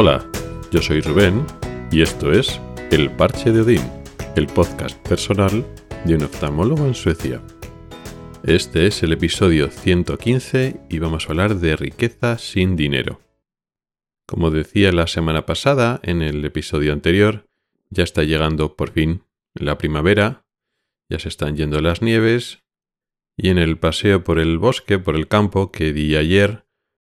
Hola, yo soy Rubén y esto es El Parche de Odín, el podcast personal de un oftalmólogo en Suecia. Este es el episodio 115 y vamos a hablar de riqueza sin dinero. Como decía la semana pasada en el episodio anterior, ya está llegando por fin la primavera, ya se están yendo las nieves y en el paseo por el bosque, por el campo que di ayer,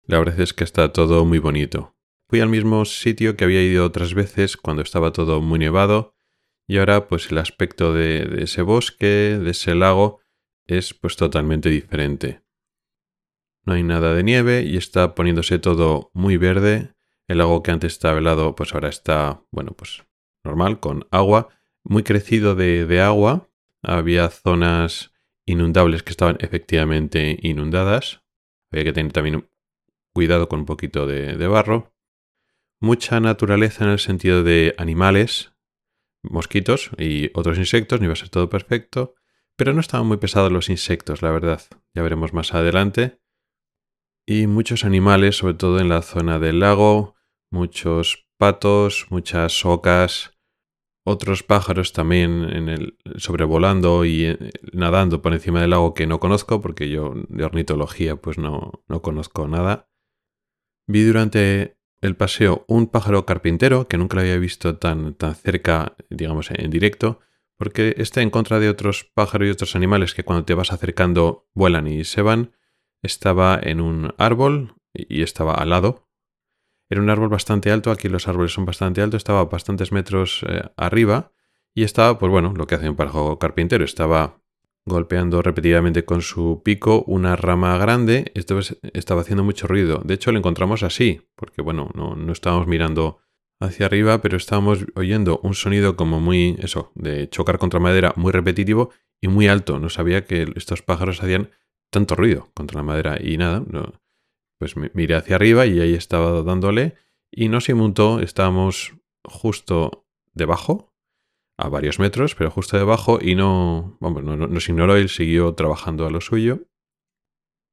la verdad es que está todo muy bonito. Fui al mismo sitio que había ido otras veces cuando estaba todo muy nevado y ahora pues el aspecto de, ese bosque, de ese lago, es pues totalmente diferente. No hay nada de nieve y está poniéndose todo muy verde. El lago que antes estaba helado pues ahora está, bueno, pues normal, con agua, muy crecido de agua. Había zonas inundables que estaban efectivamente inundadas. Había que tener también cuidado con un poquito de, barro. Mucha naturaleza en el sentido de animales, mosquitos y otros insectos, ni va a ser todo perfecto, pero no estaban muy pesados los insectos, la verdad. Ya veremos más adelante. Y muchos animales, sobre todo en la zona del lago, muchos patos, muchas ocas, otros pájaros también en el, sobrevolando y eh, nadando por encima del lago que no conozco, porque yo de ornitología pues no, no conozco nada. Vi durante el paseo un pájaro carpintero que nunca lo había visto tan, tan cerca, digamos, en directo, porque está en contra de otros pájaros y otros animales que cuando te vas acercando vuelan y se van. Estaba en un árbol y estaba al lado, era un árbol bastante alto, aquí los árboles son bastante altos, estaba bastantes metros eh, arriba y estaba, pues bueno, lo que hace un pájaro carpintero, estaba golpeando repetidamente con su pico una rama grande, esto estaba haciendo mucho ruido. De hecho, lo encontramos así, porque bueno, no, no estábamos mirando hacia arriba, pero estábamos oyendo un sonido como muy, eso, de chocar contra madera muy repetitivo y muy alto. No sabía que estos pájaros hacían tanto ruido contra la madera y nada, pues miré hacia arriba y ahí estaba dándole y no se montó, estábamos justo debajo, a varios metros, pero justo debajo y no, vamos, no, nos ignoró, él siguió trabajando a lo suyo.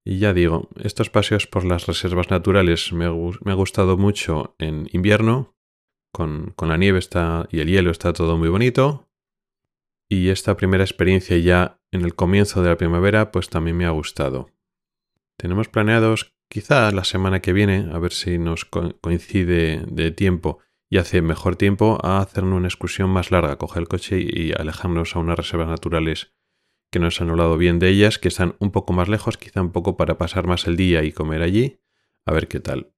Y ya digo, estos paseos por las reservas naturales me, ha gustado mucho en invierno, con, con la nieve está, y el hielo está todo muy bonito. Y esta primera experiencia ya en el comienzo de la primavera, pues también me ha gustado. Tenemos planeados quizá la semana que viene, a ver si nos coincide de tiempo y hace mejor tiempo, a hacer una excursión más larga, coger el coche y alejarnos a unas reservas naturales que nos han hablado bien de ellas, que están un poco más lejos, quizá un poco para pasar más el día y comer allí, a ver qué tal.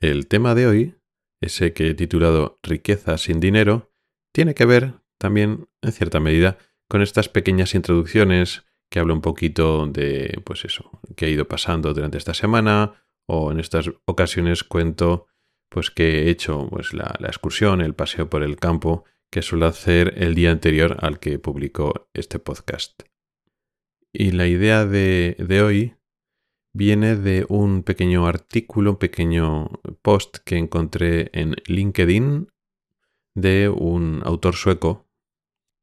El tema de hoy, ese que he titulado Riqueza sin dinero, tiene que ver también, en cierta medida, con estas pequeñas introducciones que habla un poquito de, pues eso, qué ha ido pasando durante esta semana, o en estas ocasiones cuento, pues que he hecho pues, la, excursión, el paseo por el campo, que suelo hacer el día anterior al que publico este podcast. Y la idea de, de hoy viene de un pequeño artículo, un pequeño post que encontré en LinkedIn de un autor sueco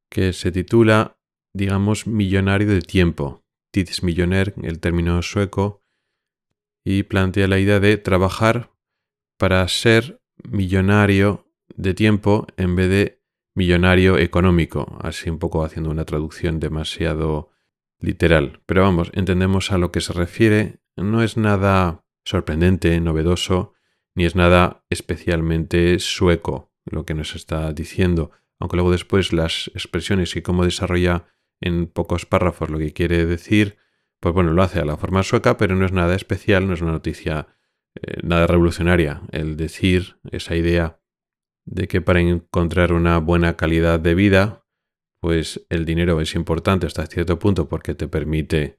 que se titula digamos, millonario de tiempo. Tidsmilloner, el término sueco, y plantea la idea de trabajar para ser millonario de tiempo en vez de millonario económico, así un poco haciendo una traducción demasiado literal. Pero vamos, entendemos a lo que se refiere, no es nada sorprendente, novedoso, ni es nada especialmente sueco lo que nos está diciendo, aunque luego después las expresiones y cómo desarrolla en pocos párrafos lo que quiere decir, pues bueno, lo hace a la forma sueca, pero no es nada especial, no es una noticia eh, nada revolucionaria el decir esa idea de que para encontrar una buena calidad de vida, pues el dinero es importante hasta cierto punto porque te permite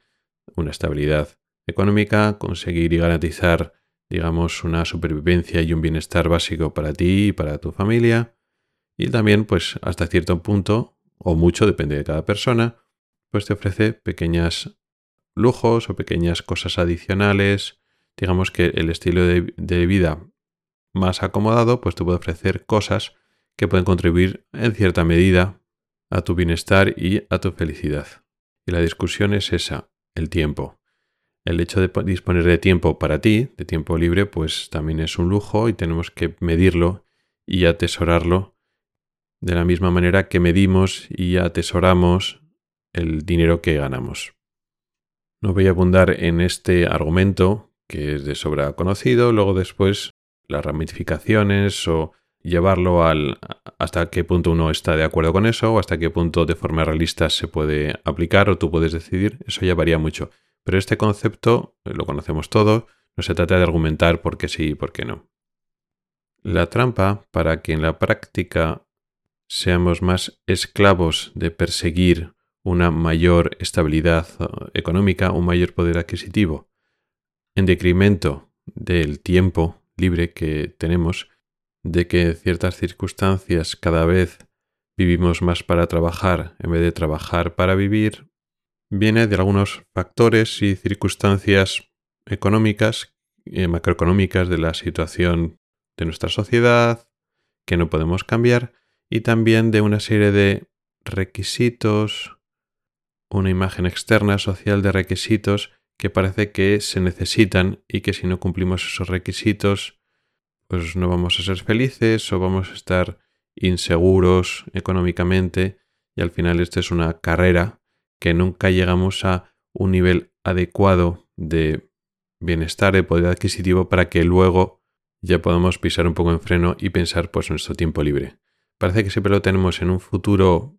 una estabilidad económica, conseguir y garantizar, digamos, una supervivencia y un bienestar básico para ti y para tu familia. Y también, pues, hasta cierto punto, o mucho, depende de cada persona, pues te ofrece pequeñas lujos o pequeñas cosas adicionales. Digamos que el estilo de, vida más acomodado, pues te puede ofrecer cosas que pueden contribuir en cierta medida a tu bienestar y a tu felicidad. Y la discusión es esa, el tiempo. el hecho de disponer de tiempo para ti, de tiempo libre, pues también es un lujo y tenemos que medirlo y atesorarlo de la misma manera que medimos y atesoramos el dinero que ganamos. No voy a abundar en este argumento, que es de sobra conocido, luego después las ramificaciones o llevarlo al hasta qué punto uno está de acuerdo con eso o hasta qué punto de forma realista se puede aplicar o tú puedes decidir, eso ya varía mucho. Pero este concepto eh, lo conocemos todo, no se trata de argumentar por qué sí y por qué no. La trampa para que en la práctica seamos más esclavos de perseguir una mayor estabilidad eh, económica, un mayor poder adquisitivo, en decremento del tiempo libre que tenemos, de que en ciertas circunstancias cada vez vivimos más para trabajar en vez de trabajar para vivir, viene de algunos factores y circunstancias económicas, eh, macroeconómicas de la situación de nuestra sociedad que no podemos cambiar y también de una serie de requisitos, una imagen externa social de requisitos que parece que se necesitan y que si no cumplimos esos requisitos pues no vamos a ser felices o vamos a estar inseguros económicamente y al final esta es una carrera que nunca llegamos a un nivel adecuado de bienestar, de poder adquisitivo para que luego ya podamos pisar un poco en freno y pensar pues nuestro tiempo libre. Parece que siempre lo tenemos en un futuro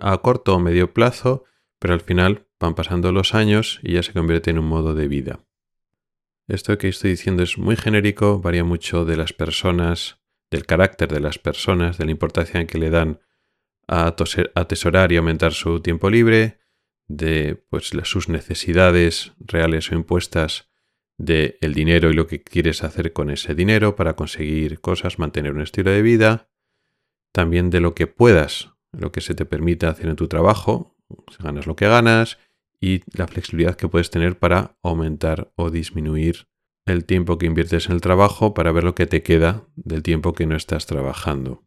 a corto o medio plazo, pero al final van pasando los años y ya se convierte en un modo de vida. Esto que estoy diciendo es muy genérico, varía mucho de las personas, del carácter de las personas, de la importancia que le dan a atesorar y aumentar su tiempo libre, de pues, sus necesidades reales o impuestas de el dinero y lo que quieres hacer con ese dinero para conseguir cosas, mantener un estilo de vida, también de lo que puedas, lo que se te permita hacer en tu trabajo, si ganas lo que ganas, y la flexibilidad que puedes tener para aumentar o disminuir el tiempo que inviertes en el trabajo para ver lo que te queda del tiempo que no estás trabajando.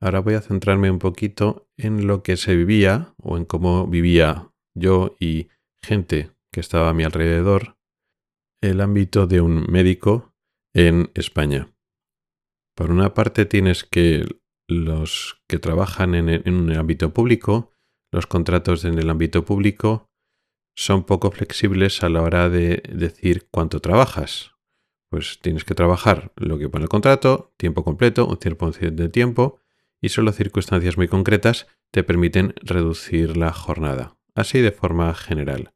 Ahora voy a centrarme un poquito en lo que se vivía o en cómo vivía yo y gente que estaba a mi alrededor el ámbito de un médico en España. Por una parte tienes que los que trabajan en, un ámbito público los contratos en el ámbito público son poco flexibles a la hora de decir cuánto trabajas. Pues tienes que trabajar lo que pone el contrato, tiempo completo, un cierto de tiempo, y solo circunstancias muy concretas te permiten reducir la jornada. Así de forma general.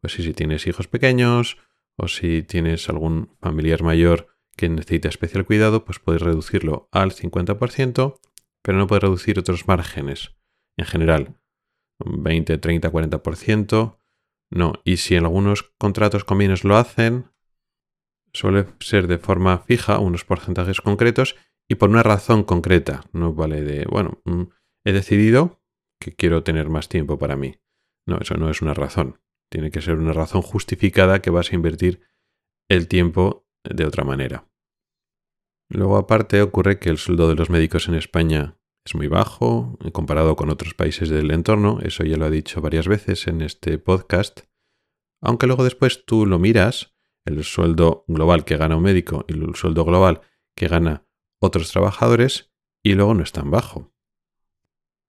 Pues si, tienes hijos pequeños o si tienes algún familiar mayor que necesita especial cuidado, pues puedes reducirlo al 50%, pero no puedes reducir otros márgenes. En general, 20, 30, 40%. No, y si en algunos contratos convenios lo hacen, suele ser de forma fija, unos porcentajes concretos y por una razón concreta. No vale de, bueno, mm, he decidido que quiero tener más tiempo para mí. No, eso no es una razón. Tiene que ser una razón justificada que vas a invertir el tiempo de otra manera. Luego aparte ocurre que el sueldo de los médicos en España es muy bajo comparado con otros países del entorno, eso ya lo he dicho varias veces en este podcast, aunque luego después tú lo miras, el sueldo global que gana un médico y el sueldo global que gana otros trabajadores, y luego no es tan bajo.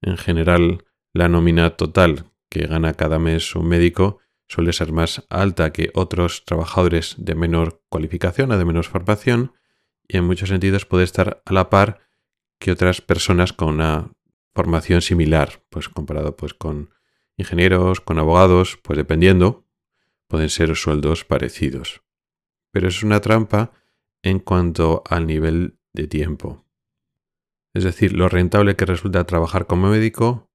En general, la nómina total que gana cada mes un médico suele ser más alta que otros trabajadores de menor cualificación o de menor formación, y en muchos sentidos puede estar a la par que otras personas con una formación similar, pues comparado pues con ingenieros, con abogados, pues dependiendo, pueden ser sueldos parecidos. Pero es una trampa en cuanto al nivel de tiempo. Es decir, lo rentable que resulta trabajar como médico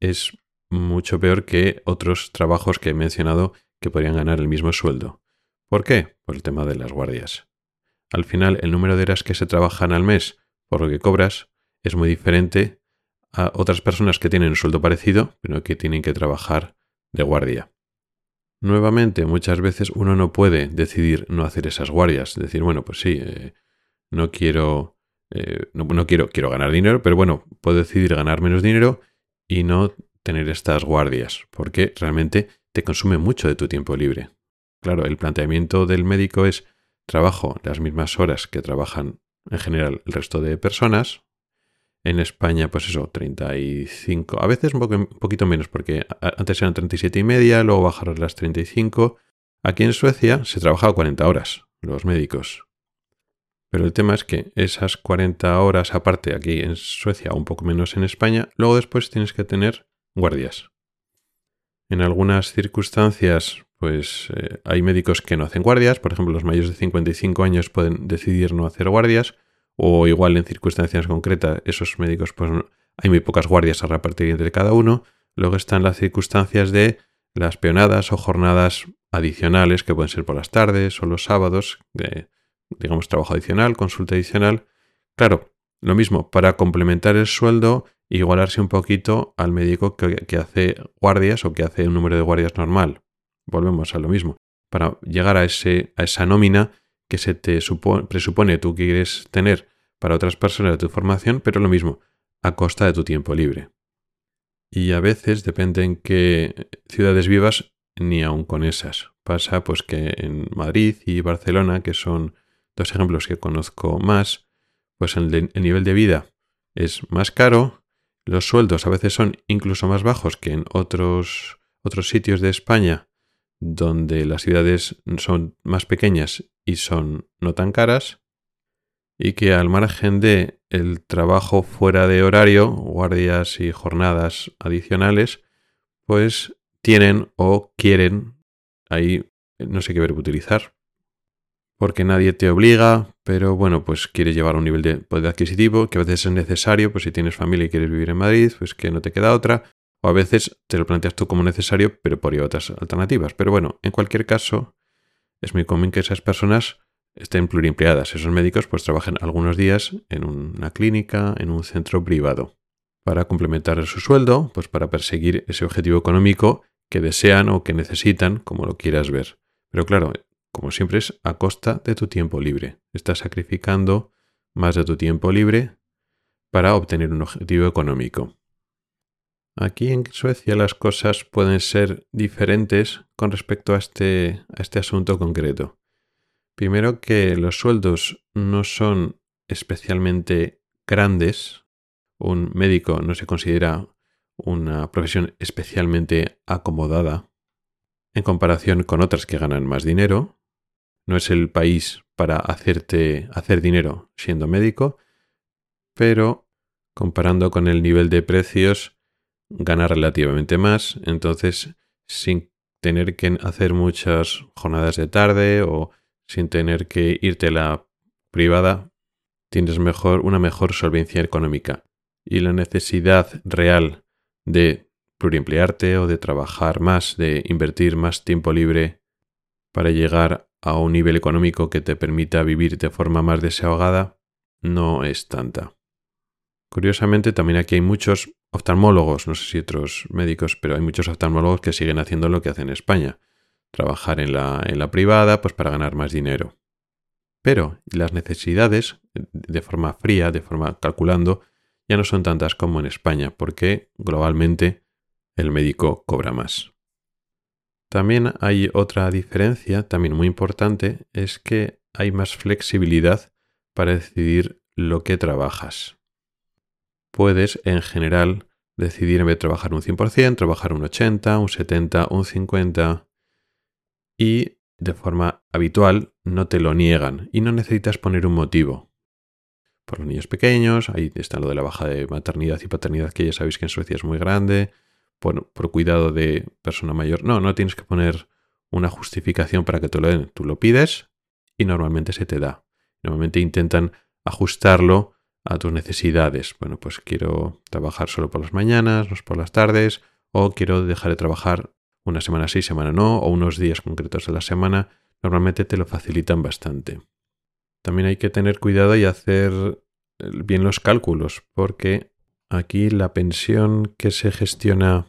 es mucho peor que otros trabajos que he mencionado que podrían ganar el mismo sueldo. ¿Por qué? Por el tema de las guardias. Al final, el número de horas que se trabajan al mes por lo que cobras es muy diferente a otras personas que tienen un sueldo parecido, pero que tienen que trabajar de guardia. Nuevamente, muchas veces uno no puede decidir no hacer esas guardias, decir, bueno, pues sí, eh, no quiero, eh, no, no, quiero, quiero ganar dinero, pero bueno, puedo decidir ganar menos dinero y no tener estas guardias, porque realmente te consume mucho de tu tiempo libre. claro, el planteamiento del médico es trabajo las mismas horas que trabajan en general el resto de personas. En España, pues eso, 35, a veces un, poquito menos, porque antes eran 37 y media, luego bajaron las 35. Aquí en Suecia se trabaja 40 horas, los médicos. Pero el tema es que esas 40 horas aparte aquí en Suecia, un poco menos en España, luego después tienes que tener guardias. En algunas circunstancias, pues eh, hay médicos que no hacen guardias, por ejemplo, los mayores de 55 años pueden decidir no hacer guardias, o igual en circunstancias concretas esos médicos, pues hay muy pocas guardias a repartir entre cada uno. Luego están las circunstancias de las peonadas o jornadas adicionales que pueden ser por las tardes o los sábados, de, digamos trabajo adicional, consulta adicional. Claro, lo mismo, para complementar el sueldo, igualarse un poquito al médico que, hace guardias o que hace un número de guardias normal. Volvemos a lo mismo. Para llegar a, ese, a esa nómina que se te presupone tú quieres tener para otras personas de tu formación, pero lo mismo, a costa de tu tiempo libre. Y a veces, depende en qué ciudades vivas, ni aun con esas. Pasa pues que en Madrid y Barcelona, que son dos ejemplos que conozco más, pues el, nivel de vida es más caro, los sueldos a veces son incluso más bajos que en otros, otros sitios de España donde las ciudades son más pequeñas y son no tan caras, y que al margen de el trabajo fuera de horario, guardias y jornadas adicionales, pues tienen o quieren, ahí no sé qué verbo utilizar, porque nadie te obliga, pero bueno, pues quieres llevar un nivel de poder adquisitivo que a veces es necesario, pues si tienes familia y quieres vivir en Madrid, pues que no te queda otra, o a veces te lo planteas tú como necesario, pero por otras alternativas. Pero bueno, en cualquier caso, es muy común que esas personas estén pluriempleadas. Esos médicos pues trabajen algunos días en una clínica, en un centro privado, para complementar su sueldo, pues para perseguir ese objetivo económico que desean o que necesitan, como lo quieras ver. Pero claro, como siempre es a costa de tu tiempo libre. Estás sacrificando más de tu tiempo libre para obtener un objetivo económico. Aquí en Suecia las cosas pueden ser diferentes con respecto a este, a este asunto concreto. Primero que los sueldos no son especialmente grandes. Un médico no se considera una profesión especialmente acomodada en comparación con otras que ganan más dinero no es el país para hacerte hacer dinero siendo médico, pero comparando con el nivel de precios gana relativamente más, entonces sin tener que hacer muchas jornadas de tarde o sin tener que irte a la privada, tienes mejor una mejor solvencia económica. Y la necesidad real de pluriemplearte o de trabajar más, de invertir más tiempo libre para llegar a un nivel económico que te permita vivir de forma más desahogada no es tanta. Curiosamente, también aquí hay muchos oftalmólogos, no sé si otros médicos, pero hay muchos oftalmólogos que siguen haciendo lo que hacen en España, trabajar en la, en la privada pues para ganar más dinero. Pero las necesidades, de forma fría, de forma calculando, ya no son tantas como en España, porque globalmente el médico cobra más. También hay otra diferencia, también muy importante, es que hay más flexibilidad para decidir lo que trabajas. Puedes, en general, decidir en vez de trabajar un 100%, trabajar un 80, un 70, un 50 y de forma habitual no te lo niegan y no necesitas poner un motivo. Por los niños pequeños, ahí está lo de la baja de maternidad y paternidad que ya sabéis que en Suecia es muy grande, por, cuidado de persona mayor. No, no tienes que poner una justificación para que te lo den. Tú lo pides y normalmente se te da. Normalmente intentan ajustarlo a tus necesidades. Bueno, pues quiero trabajar solo por las mañanas, no por las tardes, o quiero dejar de trabajar una semana sí, semana no, o unos días concretos de la semana. Normalmente te lo facilitan bastante. También hay que tener cuidado y hacer bien los cálculos, porque Aquí la pensión que se gestiona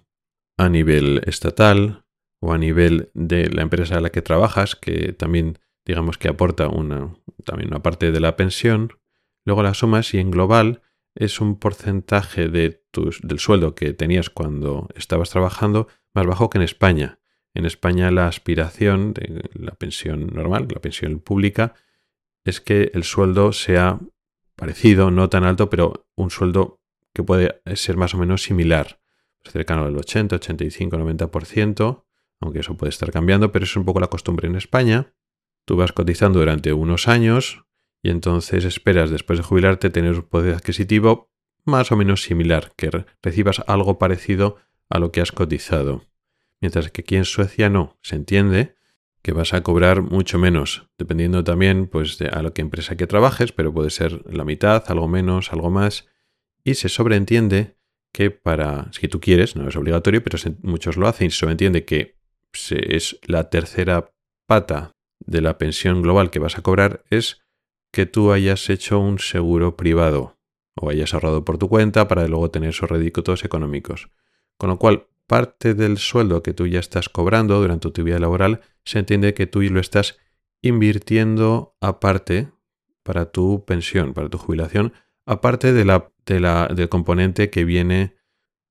a nivel estatal o a nivel de la empresa a la que trabajas, que también digamos que aporta una, también una parte de la pensión, luego la sumas y en global es un porcentaje del sueldo que tenías cuando estabas trabajando más bajo que en España. en España la aspiración de la pensión normal, la pensión pública, es que el sueldo sea parecido, no tan alto, pero un sueldo que puede ser más o menos similar, cercano al 80, 85, 90%, aunque eso puede estar cambiando, pero es un poco la costumbre en España. Tú vas cotizando durante unos años y entonces esperas después de jubilarte tener un poder adquisitivo más o menos similar, que recibas algo parecido a lo que has cotizado. Mientras que aquí en Suecia no, se entiende que vas a cobrar mucho menos, dependiendo también pues de a lo que empresa que trabajes, pero puede ser la mitad, algo menos, algo más, y se sobreentiende que para, si tú quieres, no es obligatorio, pero muchos lo hacen, se sobreentiende que es la tercera pata de la pensión global que vas a cobrar es que tú hayas hecho un seguro privado o hayas ahorrado por tu cuenta para luego tener esos réditos económicos. Con lo cual, parte del sueldo que tú ya estás cobrando durante tu vida laboral se entiende que tú lo estás invirtiendo aparte para tu pensión, para tu jubilación, aparte de la, del componente que viene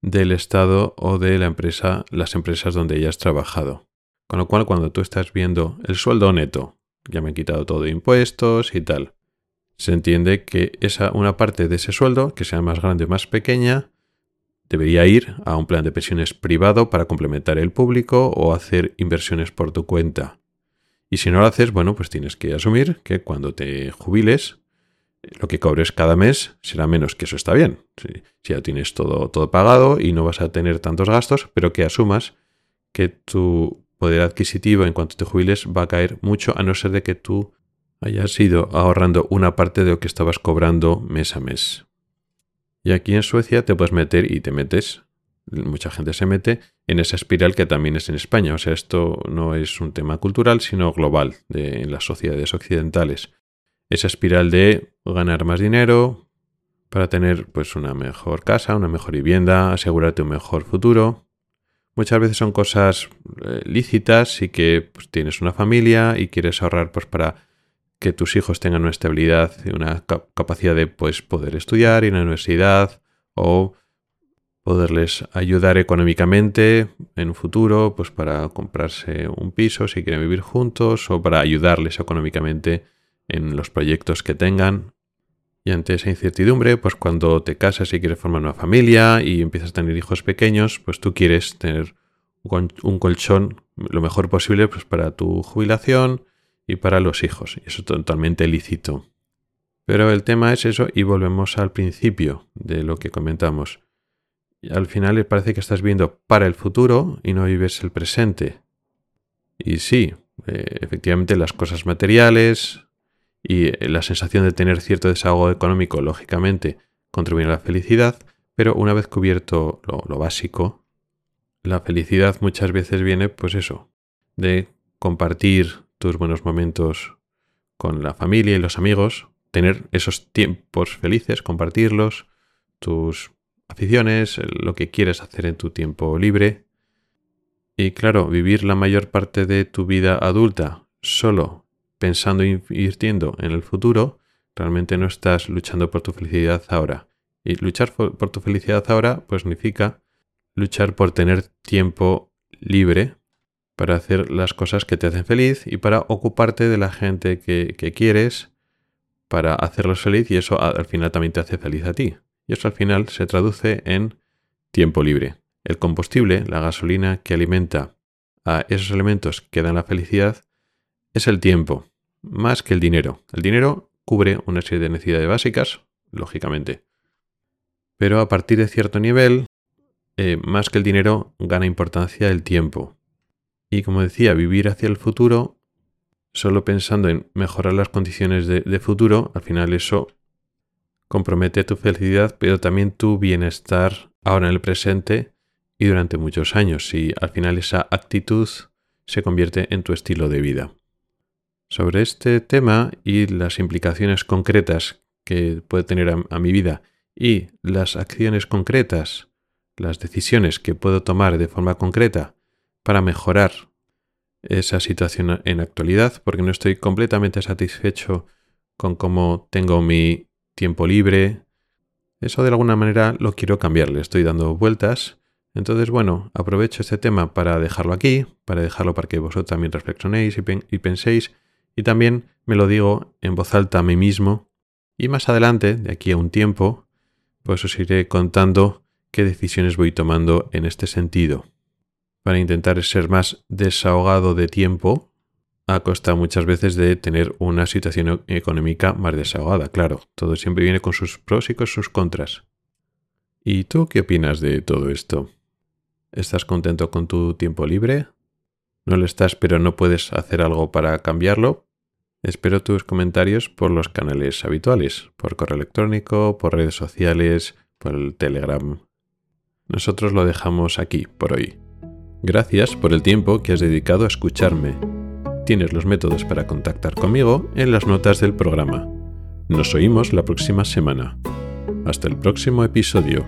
del Estado o de la empresa, las empresas donde hayas trabajado. Con lo cual, cuando tú estás viendo el sueldo neto, ya me he quitado todo de impuestos y tal, se entiende que esa, una parte de ese sueldo, que sea más grande o más pequeña, debería ir a un plan de pensiones privado para complementar el público o hacer inversiones por tu cuenta. Y si no lo haces, bueno, pues tienes que asumir que cuando te jubiles, lo que cobres cada mes será menos, que eso está bien. Si, ya tienes todo, todo pagado y no vas a tener tantos gastos, pero que asumas que tu poder adquisitivo en cuanto te jubiles va a caer mucho, a no ser de que tú hayas ido ahorrando una parte de lo que estabas cobrando mes a mes. Y aquí en Suecia te puedes meter y te metes, mucha gente se mete en esa espiral que también es en España. O sea, esto no es un tema cultural, sino global en las sociedades occidentales. Esa espiral de ganar más dinero para tener pues una mejor casa, una mejor vivienda, asegurarte un mejor futuro. Muchas veces son cosas eh, lícitas y que pues, tienes una familia y quieres ahorrar pues para que tus hijos tengan una estabilidad y una capacidad de pues, poder estudiar en la universidad o poderles ayudar económicamente en un futuro, pues para comprarse un piso si quieren vivir juntos o para ayudarles económicamente en los proyectos que tengan. Y ante esa incertidumbre, pues cuando te casas y quieres formar una familia y empiezas a tener hijos pequeños, pues tú quieres tener un colchón lo mejor posible pues para tu jubilación y para los hijos. Y eso es totalmente lícito. Pero el tema es eso y volvemos al principio de lo que comentamos. al final parece que estás viendo para el futuro y no vives el presente. Y sí, eh, efectivamente las cosas materiales y eh, la sensación de tener cierto desahogo económico, lógicamente, contribuyen a la felicidad, pero una vez cubierto lo, lo básico, la felicidad muchas veces viene, pues eso, de compartir tus buenos momentos con la familia y los amigos, tener esos tiempos felices, compartirlos, tus aficiones, lo que quieres hacer en tu tiempo libre. Y claro, vivir la mayor parte de tu vida adulta solo pensando e invirtiendo en el futuro, realmente no estás luchando por tu felicidad ahora. Y luchar por, tu felicidad ahora pues significa luchar por tener tiempo libre para hacer las cosas que te hacen feliz y para ocuparte de la gente que, quieres, para hacerlos feliz y eso al final también te hace feliz a ti. Y eso al final se traduce en tiempo libre. El combustible, la gasolina que alimenta a esos elementos que dan la felicidad, es el tiempo, más que el dinero. El dinero cubre una serie de necesidades básicas, lógicamente. Pero a partir de cierto nivel, eh, más que el dinero, gana importancia el tiempo. Y como decía, vivir hacia el futuro, solo pensando en mejorar las condiciones de, futuro, al final eso compromete tu felicidad, pero también tu bienestar ahora en el presente y durante muchos años, si al final esa actitud se convierte en tu estilo de vida. Sobre este tema y las implicaciones concretas que puede tener a, mi vida y las acciones concretas, las decisiones que puedo tomar de forma concreta para mejorar esa situación en actualidad, porque no estoy completamente satisfecho con cómo tengo mi tiempo libre. Eso de alguna manera lo quiero cambiar, le estoy dando vueltas, Entonces, bueno, aprovecho este tema para dejarlo aquí, para dejarlo para que vosotros también reflexionéis y, penséis, y también me lo digo en voz alta a mí mismo, y más adelante, de aquí a un tiempo, pues os iré contando qué decisiones voy tomando en este sentido, para intentar ser más desahogado de tiempo, a costa muchas veces de tener una situación económica más desahogada, claro, todo siempre viene con sus pros y con sus contras. ¿Y tú qué opinas de todo esto? ¿Estás contento con tu tiempo libre? ¿No lo estás pero no puedes hacer algo para cambiarlo? Espero tus comentarios por los canales habituales, por correo electrónico, por redes sociales, por el Telegram. Nosotros lo dejamos aquí por hoy. Gracias por el tiempo que has dedicado a escucharme. Tienes los métodos para contactar conmigo en las notas del programa. Nos oímos la próxima semana. Hasta el próximo episodio.